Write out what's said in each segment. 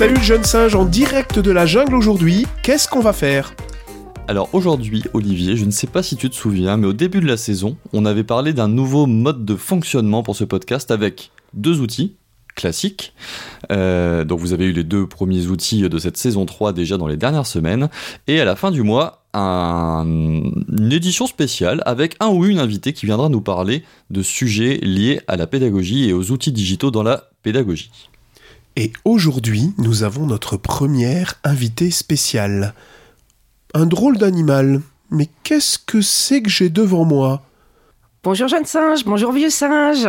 Salut le jeune singe en direct de la jungle aujourd'hui. Qu'est-ce qu'on va faire? Alors aujourd'hui, Olivier, je ne sais pas si tu te souviens, mais au début de la saison, on avait parlé d'un nouveau mode de fonctionnement pour ce podcast avec deux outils classiques. Euh, donc vous avez eu les deux premiers outils de cette saison 3 déjà dans les dernières semaines. Et à la fin du mois, un- une édition spéciale avec un ou une invitée qui viendra nous parler de sujets liés à la pédagogie et aux outils digitaux dans la pédagogie. Et aujourd'hui, nous avons notre première invitée spéciale. Un drôle d'animal. Mais qu'est-ce que c'est que j'ai devant moi? Bonjour jeune singe, bonjour vieux singe.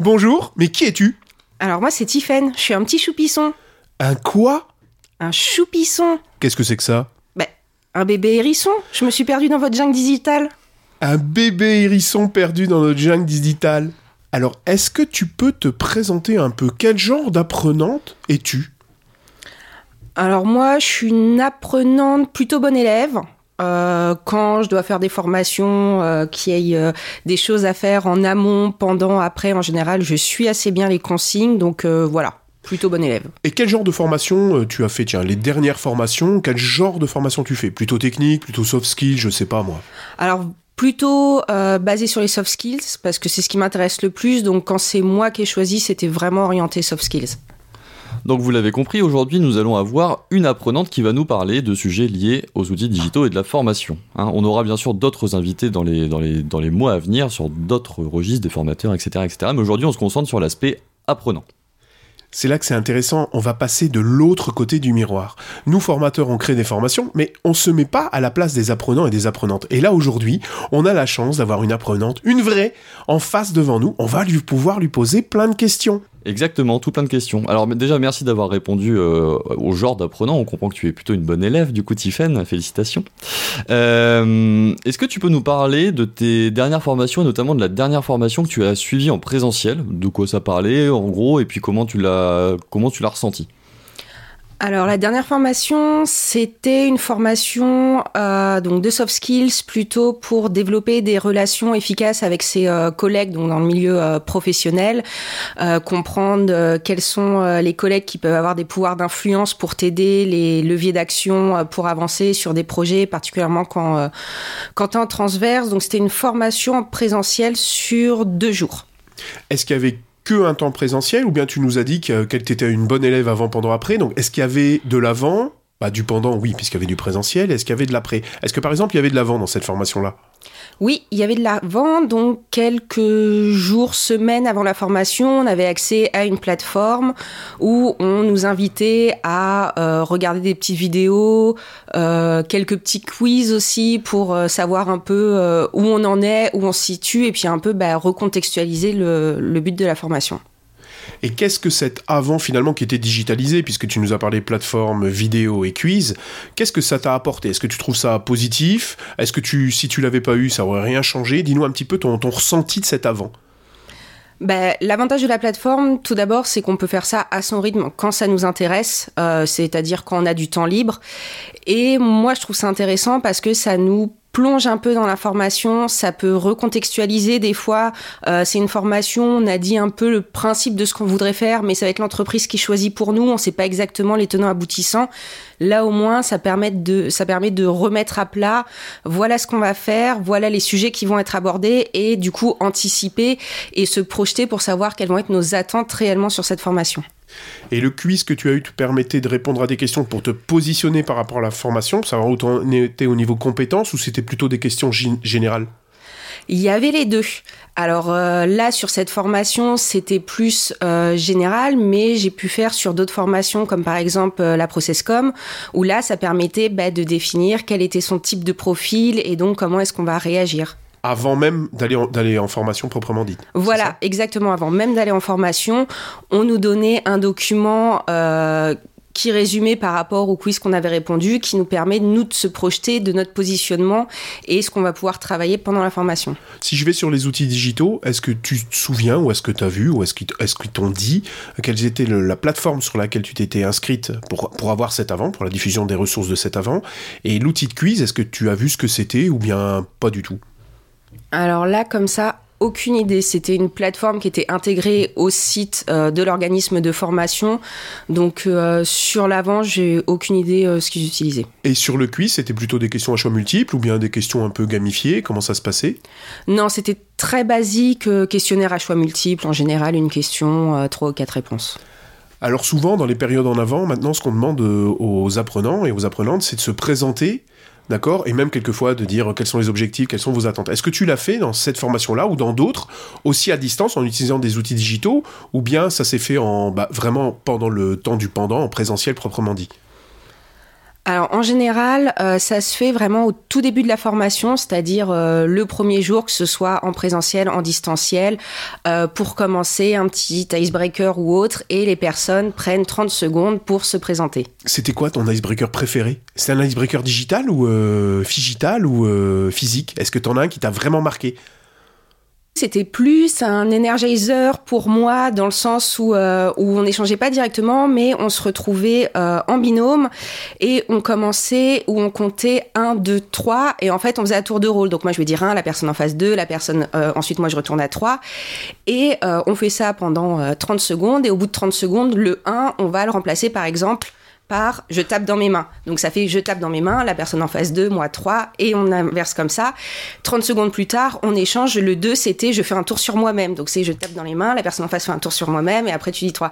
Bonjour, mais qui es-tu? Alors moi c'est Tiffaine, je suis un petit choupisson. Un quoi? Un choupisson Qu'est-ce que c'est que ça? Ben, un bébé hérisson. Je me suis perdue dans votre jungle digitale. Un bébé hérisson perdu dans notre jungle digitale. Alors, est-ce que tu peux te présenter un peu? Quel genre d'apprenante es-tu? Alors moi je suis une apprenante plutôt bonne élève. Euh, quand je dois faire des formations, euh, qui aient euh, des choses à faire en amont, pendant, après, en général, je suis assez bien les consignes, donc euh, voilà, plutôt bonne élève. Et quel genre de formation tu as fait? Tiens, les dernières formations, quel genre de formation tu fais? Plutôt technique, plutôt soft skills, je sais pas moi. Alors plutôt euh, basé sur les soft skills parce que c'est ce qui m'intéresse le plus. Donc quand c'est moi qui ai choisi, c'était vraiment orienté soft skills. Donc vous l'avez compris, aujourd'hui nous allons avoir une apprenante qui va nous parler de sujets liés aux outils digitaux et de la formation. hein. on aura bien sûr d'autres invités dans les, mois à venir sur d'autres registres, des formateurs, etc. mais aujourd'hui on se concentre sur l'aspect apprenant. C'est là que c'est intéressant, on va passer de l'autre côté du miroir. Nous, formateurs, on crée des formations, mais on se met pas à la place des apprenants et des apprenantes. Et là, aujourd'hui, on a la chance d'avoir une apprenante, une vraie, en face devant nous. On va lui pouvoir lui poser plein de questions. Exactement, tout plein de questions. Alors déjà merci d'avoir répondu euh, au genre d'apprenant, on comprend que tu es plutôt une bonne élève du coup Tiffaine, félicitations. Euh, Est-ce que tu peux nous parler de tes dernières formations, et notamment de la dernière formation que tu as suivie en présentiel, de quoi ça parlait en gros, et puis comment tu l'as comment tu l'as ressenti Alors la dernière formation, c'était une formation euh, donc de soft skills plutôt pour développer des relations efficaces avec ses euh, collègues donc dans le milieu euh, professionnel, comprendre quels sont les collègues qui peuvent avoir des pouvoirs d'influence pour t'aider, les leviers d'action pour avancer sur des projets, particulièrement quand quand t'es en transverse. Donc c'était une formation en présentiel sur deux jours. Est-ce qu'il y avait que un temps présentiel ou bien tu nous as dit que- qu'elle était une bonne élève avant, pendant, après. Donc est-ce qu'il y avait de l'avant bah, du pendant, oui, puisqu'il y avait du présentiel. Est-ce qu'il y avait de l'après? Est-ce que par exemple, il y avait de l'avant dans cette formation-là? Oui, il y avait de l'avant, donc quelques jours, semaines avant la formation, on avait accès à une plateforme où on nous invitait à euh, regarder des petites vidéos, euh, quelques petits quiz aussi pour euh, savoir un peu où on en est, où on se situe, et puis un peu bah, recontextualiser le but de la formation. Et qu'est-ce que cet avant finalement qui était digitalisé, puisque tu nous as parlé plateforme, vidéo et quiz, qu'est-ce que ça t'a apporté? Est-ce que tu trouves ça positif? Est-ce que tu, si tu l'avais pas eu, ça aurait rien changé? Dis-nous un petit peu ton, ressenti de cet avant. Ben, L'avantage de la plateforme, tout d'abord, c'est qu'on peut faire ça à son rythme quand ça nous intéresse, euh, c'est-à-dire quand on a du temps libre. Et moi, je trouve ça intéressant parce que ça nous plonge un peu dans la formation, ça peut recontextualiser des fois. Euh, c'est une formation, on a dit un peu le principe de ce qu'on voudrait faire, mais va être l'entreprise qui choisit pour nous. On ne sait pas exactement les tenants aboutissants. Là, au moins, ça permet de, ça permet de remettre à plat. Voilà ce qu'on va faire, voilà les sujets qui vont être abordés et du coup anticiper et se projeter pour savoir quelles vont être nos attentes réellement sur cette formation. Et le quiz que tu as eu te permettait de répondre à des questions pour te positionner par rapport à la formation, pour savoir où tu en étais au niveau compétences, ou c'était plutôt des questions gé- générales? Il y avait les deux. Alors euh, là, sur cette formation, c'était plus euh, général, mais j'ai pu faire sur d'autres formations, comme par exemple euh, la Processcom, où là, ça permettait bah, de définir quel était son type de profil et donc comment est-ce qu'on va réagir. Avant même d'aller en, d'aller en formation proprement dite. Voilà, exactement. Avant même d'aller en formation, on nous donnait un document euh, qui résumait par rapport au quiz qu'on avait répondu, qui nous permet, nous, de se projeter de notre positionnement et ce qu'on va pouvoir travailler pendant la formation. Si je vais sur les outils digitaux, est-ce que tu te souviens ou est-ce que tu as vu ou est-ce qu'ils est qu'ils t'ont dit quelle était le- la plateforme sur laquelle tu t'étais inscrite pour, pour avoir cet avant, pour la diffusion des ressources de cet avant Et l'outil de quiz, est-ce que tu as vu ce que c'était ou bien pas du tout? Alors là, comme ça, aucune idée. C'était une plateforme qui était intégrée au site euh, de l'organisme de formation. Donc euh, sur l'avant, j'ai aucune idée euh, ce qu'ils utilisaient. Et sur le quiz, c'était plutôt des questions à choix multiples ou bien des questions un peu gamifiées? Comment ça se passait? Non, c'était très basique, questionnaire à choix multiples. En général, une question, trois ou quatre réponses. Alors souvent, dans les périodes en avant, maintenant, ce qu'on demande aux apprenants et aux apprenantes, c'est de se présenter d'accord? Et même quelquefois de dire quels sont les objectifs, quelles sont vos attentes. Est-ce que tu l'as fait dans cette formation-là ou dans d'autres, aussi à distance, en utilisant des outils digitaux, ou bien ça s'est fait en, bah, vraiment pendant le temps du pendant, en présentiel proprement dit? Alors en général, euh, ça se fait vraiment au tout début de la formation, c'est-à-dire euh, le premier jour, que ce soit en présentiel, en distanciel, euh, pour commencer un petit icebreaker ou autre, et les personnes prennent 30 secondes pour se présenter. C'était quoi ton icebreaker préféré? C'est un icebreaker digital ou digital ou physique? Est-ce que tu en as un qui t'a vraiment marqué? C'était plus un energizer pour moi dans le sens où, euh, où on n'échangeait pas directement, mais on se retrouvait euh, en binôme et on commençait où on comptait 1, 2, 3 et en fait on faisait à tour de rôle. Donc moi je vais dire 1, la personne en face 2, la personne euh, ensuite moi je retourne à 3 et on fait ça pendant 30 secondes et au bout de 30 secondes le 1 on va le remplacer par exemple par je tape dans mes mains. Donc ça fait je tape dans mes mains, la personne en face 2, moi 3, et on inverse comme ça. 30 secondes plus tard, on échange. Le 2, c'était je fais un tour sur moi-même. Donc c'est je tape dans les mains, la personne en face fait un tour sur moi-même, et après tu dis 3.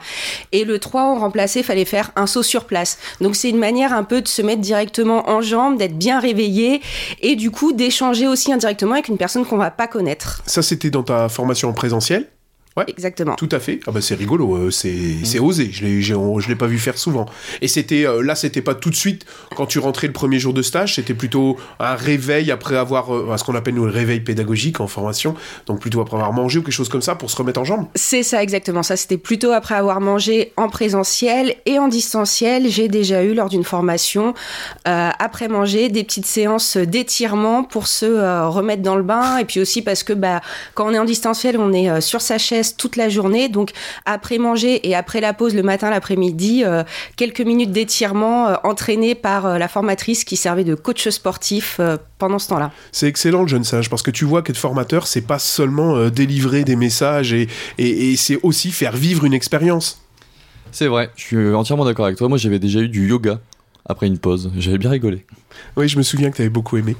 Et le 3, on remplaçait, fallait faire un saut sur place. Donc c'est une manière un peu de se mettre directement en jambe, d'être bien réveillé, et du coup d'échanger aussi indirectement avec une personne qu'on va pas connaître. Ça, c'était dans ta formation en présentiel Ouais, exactement. Tout à fait. Ah bah c'est rigolo, euh, c'est c'est osé. Je l'ai je l'ai pas vu faire souvent. Et c'était euh, là, c'était pas tout de suite quand tu rentrais le premier jour de stage, c'était plutôt un réveil après avoir euh, ce qu'on appelle nous le réveil pédagogique en formation, donc plutôt après avoir mangé ou quelque chose comme ça pour se remettre en jambes. C'est ça exactement. Ça c'était plutôt après avoir mangé en présentiel et en distanciel. J'ai déjà eu lors d'une formation après manger des petites séances d'étirement pour se remettre dans le bain et puis aussi parce que bah quand on est en distanciel, on est sur sa chaise toute la journée. Donc après manger et après la pause le matin, l'après-midi, euh, quelques minutes d'étirement euh, entraîné par euh, la formatrice qui servait de coach sportif pendant ce temps-là. C'est excellent le jeune sage parce que tu vois qu'être formateur, c'est pas seulement délivrer des messages et, et c'est aussi faire vivre une expérience. C'est vrai, je suis entièrement d'accord avec toi. Moi, j'avais déjà eu du yoga après une pause. J'avais bien rigolé. Oui, je me souviens que tu avais beaucoup aimé.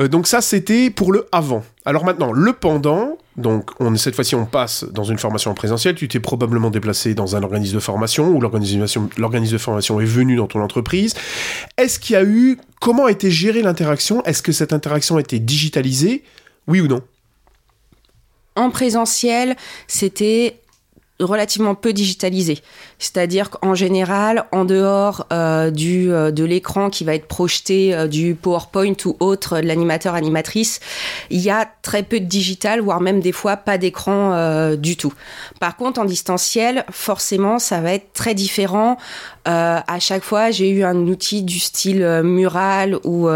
Euh, donc ça, c'était pour le avant. Alors maintenant, le pendant. Donc on, cette fois-ci, on passe dans une formation en présentiel. Tu t'es probablement déplacé dans un organisme de formation ou l'organisme de formation est venu dans ton entreprise. Est-ce qu'il y a eu... Comment a été gérée l'interaction? Est-ce que cette interaction a été digitalisée? Oui ou non? En présentiel, c'était relativement peu digitalisé. C'est-à-dire qu'en général, en dehors euh, du, euh, de l'écran qui va être projeté euh, du PowerPoint ou autre de l'animateur animatrice, il y a très peu de digital, voire même des fois pas d'écran du tout. Par contre, en distanciel, forcément, ça va être très différent. à chaque fois, j'ai eu un outil du style mural ou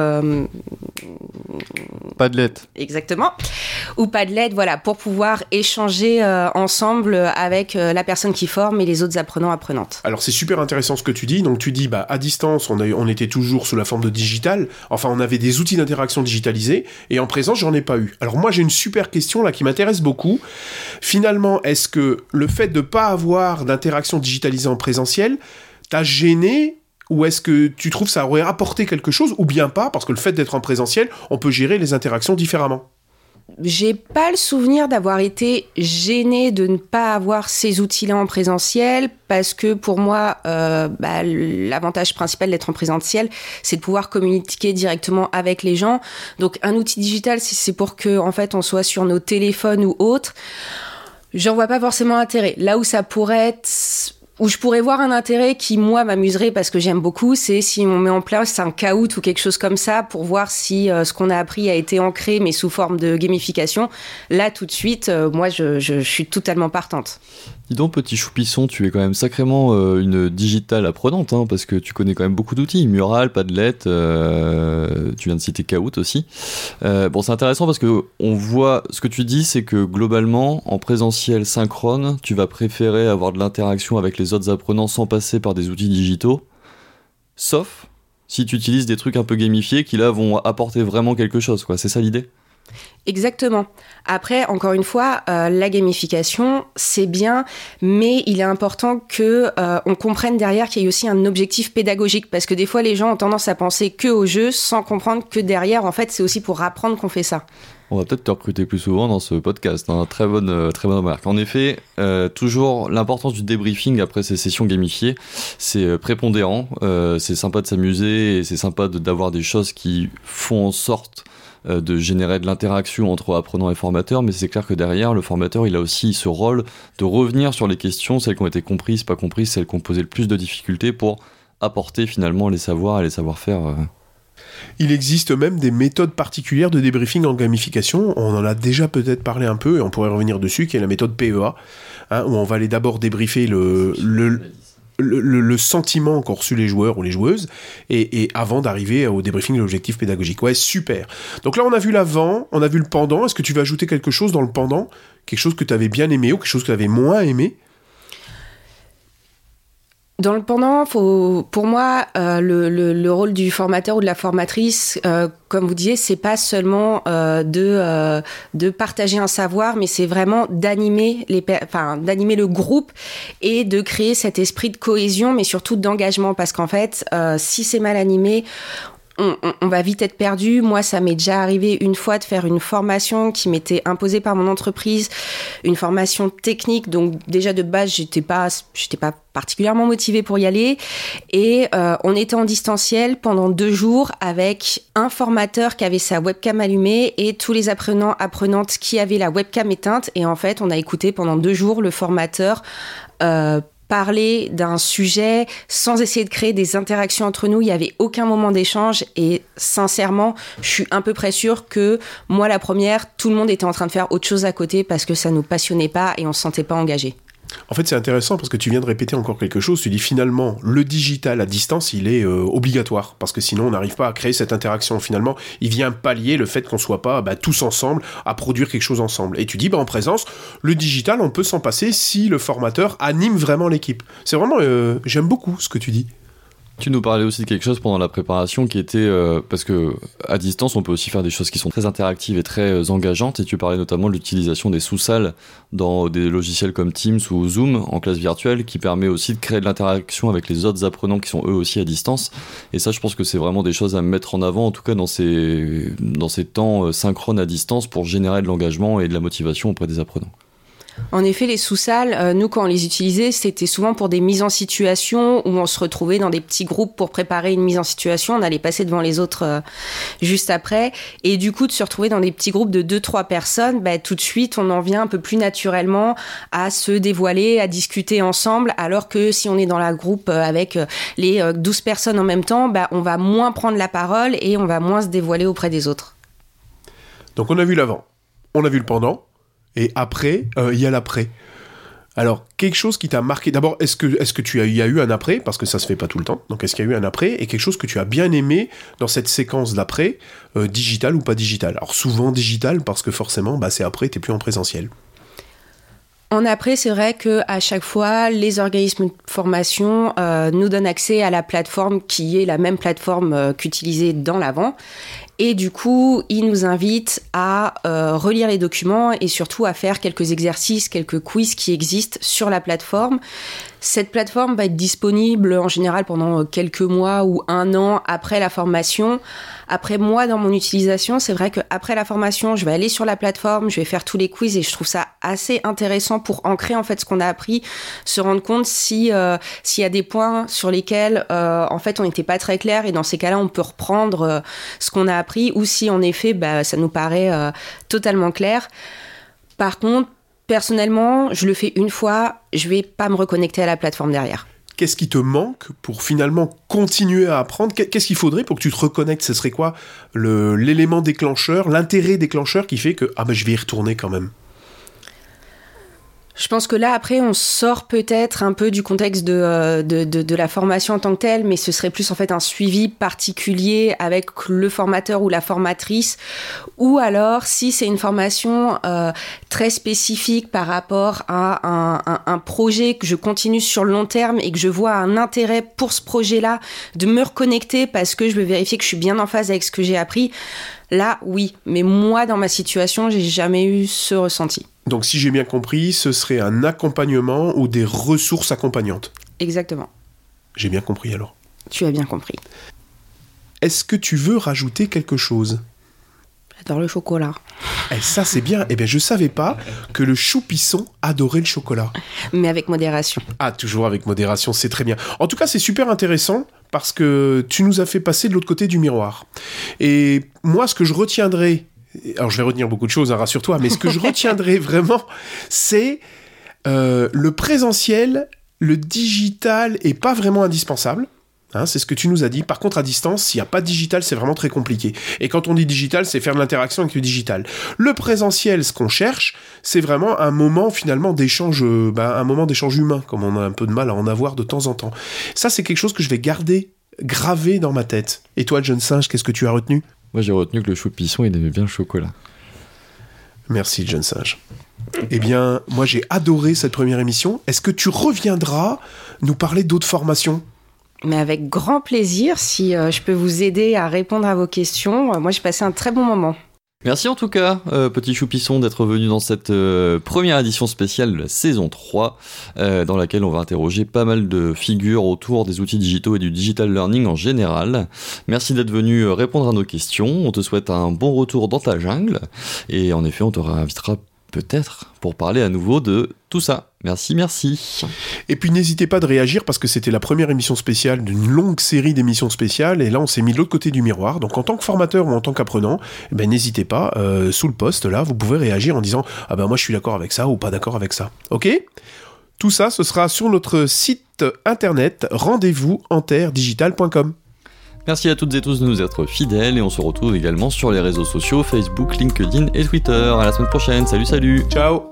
Padlet. Exactement. Ou Padlet, voilà, pour pouvoir échanger ensemble avec euh, la personne qui forme et les autres apprenants apprenantes. Alors c'est super intéressant ce que tu dis. Donc tu dis bah à distance on, était toujours sous la forme de digital. Enfin on avait des outils d'interaction digitalisés et en présence j'en ai pas eu. Alors moi j'ai une super question là qui m'intéresse beaucoup. Finalement est-ce que le fait de pas avoir d'interaction digitalisée en présentiel t'a gêné? Ou est-ce que tu trouves ça aurait apporté quelque chose? Ou bien pas? Parce que le fait d'être en présentiel on peut gérer les interactions différemment j'ai pas le souvenir d'avoir été gênée de ne pas avoir ces outils-là en présentiel parce que pour moi, euh, bah, l'avantage principal d'être en présentiel, c'est de pouvoir communiquer directement avec les gens. Donc un outil digital, c'est pour que en fait on soit sur nos téléphones ou autres. J'en vois pas forcément intérêt. Là où ça pourrait être où je pourrais voir un intérêt qui moi m'amuserait parce que j'aime beaucoup, c'est si on met en place un caout ou quelque chose comme ça pour voir si euh, ce qu'on a appris a été ancré mais sous forme de gamification. Là tout de suite, euh, moi je, suis totalement partante. Dis donc, petit choupisson, tu es quand même sacrément euh, une digitale apprenante, hein, parce que tu connais quand même beaucoup d'outils. Mural, Padlet, tu viens de citer Kahoot aussi. Bon, c'est intéressant parce que on voit, ce que tu dis, c'est que globalement, en présentiel synchrone, tu vas préférer avoir de l'interaction avec les autres apprenants sans passer par des outils digitaux. Sauf si tu utilises des trucs un peu gamifiés qui là vont apporter vraiment quelque chose, quoi. C'est ça l'idée? Exactement. Après, encore une fois, euh, la gamification, c'est bien, mais il est important que euh, on comprenne derrière qu'il y a aussi un objectif pédagogique, parce que des fois, les gens ont tendance à penser que au jeu, sans comprendre que derrière, en fait, c'est aussi pour apprendre qu'on fait ça. On va peut-être te recruter plus souvent dans ce podcast. Hein. Très bonne, euh, très bonne remarque. En effet, toujours l'importance du débriefing après ces sessions gamifiées, c'est prépondérant. C'est sympa de s'amuser et c'est sympa d'avoir des choses qui font en sorte de générer de l'interaction entre apprenants et formateurs, mais c'est clair que derrière, le formateur, il a aussi ce rôle de revenir sur les questions, celles qui ont été comprises, pas comprises, celles qui ont posé le plus de difficultés pour apporter finalement les savoirs et les savoir-faire. Euh. Il existe même des méthodes particulières de débriefing en gamification. On en a déjà peut-être parlé un peu et on pourrait revenir dessus, qui est la méthode PEA, hein, où on va aller d'abord débriefer le, le, sentiment qu'ont reçu les joueurs ou les joueuses, et, et avant d'arriver au débriefing de l'objectif pédagogique. Ouais, super. Donc là, on a vu l'avant, on a vu le pendant. Est-ce que tu vas ajouter quelque chose dans le pendant? Quelque chose que tu avais bien aimé ou quelque chose que tu avais moins aimé? Dans le pendant, faut, pour moi, euh, le, le, le, rôle du formateur ou de la formatrice, euh, comme vous disiez, c'est pas seulement euh, de euh, de partager un savoir, mais c'est vraiment d'animer les, enfin d'animer le groupe et de créer cet esprit de cohésion, mais surtout d'engagement, parce qu'en fait, si c'est mal animé, on, va vite être perdu. Moi, ça m'est déjà arrivé une fois de faire une formation qui m'était imposée par mon entreprise, une formation technique. Donc déjà de base, j'étais pas, j'étais pas particulièrement motivée pour y aller. Et euh, on était en distanciel pendant deux jours avec un formateur qui avait sa webcam allumée et tous les apprenants apprenantes qui avaient la webcam éteinte. Et en fait, on a écouté pendant deux jours le formateur. Euh, parler d'un sujet sans essayer de créer des interactions entre nous. Il n'y avait aucun moment d'échange et sincèrement, je suis à peu près sûre que moi, la première, tout le monde était en train de faire autre chose à côté parce que ça nous passionnait pas et on ne se sentait pas engagé. En fait, c'est intéressant parce que tu viens de répéter encore quelque chose. Tu dis finalement, le digital à distance, il est euh, obligatoire parce que sinon, on n'arrive pas à créer cette interaction. Finalement, il vient pallier le fait qu'on soit pas bah, tous ensemble à produire quelque chose ensemble. Et tu dis, bah, en présence, le digital, on peut s'en passer si le formateur anime vraiment l'équipe. C'est vraiment, euh, j'aime beaucoup ce que tu dis. Tu nous parlais aussi de quelque chose pendant la préparation qui était euh, parce que à distance on peut aussi faire des choses qui sont très interactives et très euh, engageantes et tu parlais notamment de l'utilisation des sous-salles dans des logiciels comme Teams ou Zoom en classe virtuelle qui permet aussi de créer de l'interaction avec les autres apprenants qui sont eux aussi à distance et ça je pense que c'est vraiment des choses à mettre en avant en tout cas dans ces dans ces temps euh, synchrones à distance pour générer de l'engagement et de la motivation auprès des apprenants. En effet, les sous-salles, euh, nous, quand on les utilisait, c'était souvent pour des mises en situation où on se retrouvait dans des petits groupes pour préparer une mise en situation. On allait passer devant les autres euh, juste après. Et du coup, de se retrouver dans des petits groupes de deux, trois personnes, bah, tout de suite, on en vient un peu plus naturellement à se dévoiler, à discuter ensemble. Alors que si on est dans la groupe euh, avec les 12 personnes en même temps, bah, on va moins prendre la parole et on va moins se dévoiler auprès des autres. Donc, on a vu l'avant, on a vu le pendant. Et après, il euh, y a l'après. Alors, quelque chose qui t'a marqué. D'abord, est-ce que, est-ce que tu as, y a eu un après? Parce que ça se fait pas tout le temps. Donc, est-ce qu'il y a eu un après? Et quelque chose que tu as bien aimé dans cette séquence d'après, euh, digital ou pas digital? Alors, souvent digital, parce que forcément, bah, c'est après, t'es plus en présentiel. En après, c'est vrai que à chaque fois, les organismes de formation euh, nous donnent accès à la plateforme qui est la même plateforme qu'utilisée dans l'avant. Et du coup, ils nous invitent à euh, relire les documents et surtout à faire quelques exercices, quelques quiz qui existent sur la plateforme. Cette plateforme va être disponible en général pendant quelques mois ou un an après la formation. Après moi, dans mon utilisation, c'est vrai qu'après la formation, je vais aller sur la plateforme, je vais faire tous les quiz et je trouve ça assez intéressant pour ancrer en fait ce qu'on a appris, se rendre compte si euh, s'il y a des points sur lesquels euh, en fait on n'était pas très clair et dans ces cas-là on peut reprendre euh, ce qu'on a ou si en effet bah, ça nous paraît euh, totalement clair. Par contre, personnellement, je le fais une fois, je vais pas me reconnecter à la plateforme derrière. Qu'est-ce qui te manque pour finalement continuer à apprendre? Qu'est-ce qu'il faudrait pour que tu te reconnectes? Ce serait quoi? L'élément déclencheur, l'intérêt déclencheur qui fait que ah ben je vais y retourner quand même Je pense que là, après, on sort peut-être un peu du contexte de, euh, de, de, la formation en tant que telle, mais ce serait plus en fait un suivi particulier avec le formateur ou la formatrice, ou alors si c'est une formation euh, très spécifique par rapport à un, un, un, projet que je continue sur le long terme et que je vois un intérêt pour ce projet-là, de me reconnecter parce que je veux vérifier que je suis bien en phase avec ce que j'ai appris. Là, oui, mais moi, dans ma situation, j'ai jamais eu ce ressenti. Donc si j'ai bien compris, ce serait un accompagnement ou des ressources accompagnantes. Exactement. J'ai bien compris alors. Tu as bien compris. Est-ce que tu veux rajouter quelque chose? J'adore le chocolat. Et ça c'est bien. Eh bien je savais pas que le choupisson adorait le chocolat. Mais avec modération. Ah toujours avec modération, c'est très bien. En tout cas c'est super intéressant parce que tu nous as fait passer de l'autre côté du miroir. Et moi ce que je retiendrai alors je vais retenir beaucoup de choses, hein, rassure-toi, mais ce que je retiendrai vraiment, c'est euh, le présentiel, le digital est pas vraiment indispensable. Hein, c'est ce que tu nous as dit. Par contre, à distance, s'il n'y a pas de digital, c'est vraiment très compliqué. Et quand on dit digital, c'est faire de l'interaction avec le digital. Le présentiel, ce qu'on cherche, c'est vraiment un moment finalement d'échange, euh, ben, un moment d'échange humain, comme on a un peu de mal à en avoir de temps en temps. Ça, c'est quelque chose que je vais garder gravé dans ma tête. Et toi, jeune singe, qu'est-ce que tu as retenu? Moi, j'ai retenu que le choupisson, il aimait bien le chocolat. Merci, John Sage. Eh bien, moi, j'ai adoré cette première émission. Est-ce que tu reviendras nous parler d'autres formations? Mais avec grand plaisir, si euh, je peux vous aider à répondre à vos questions. Moi, j'ai passé un très bon moment. Merci en tout cas, euh, petit choupisson, d'être venu dans cette euh, première édition spéciale de la saison 3, euh, dans laquelle on va interroger pas mal de figures autour des outils digitaux et du digital learning en général. Merci d'être venu répondre à nos questions. On te souhaite un bon retour dans ta jungle. Et en effet, on te réinvitera peut-être pour parler à nouveau de tout ça. Merci, merci. Et puis n'hésitez pas de réagir parce que c'était la première émission spéciale d'une longue série d'émissions spéciales et là on s'est mis de l'autre côté du miroir. Donc en tant que formateur ou en tant qu'apprenant, eh ben, n'hésitez pas, euh, sous le poste là, vous pouvez réagir en disant ah ben moi je suis d'accord avec ça ou pas d'accord avec ça. Ok? Tout ça, ce sera sur notre site internet rendez-vous digital.com. Merci à toutes et tous de nous être fidèles et on se retrouve également sur les réseaux sociaux Facebook, LinkedIn et Twitter. À la semaine prochaine. Salut, salut. Ciao.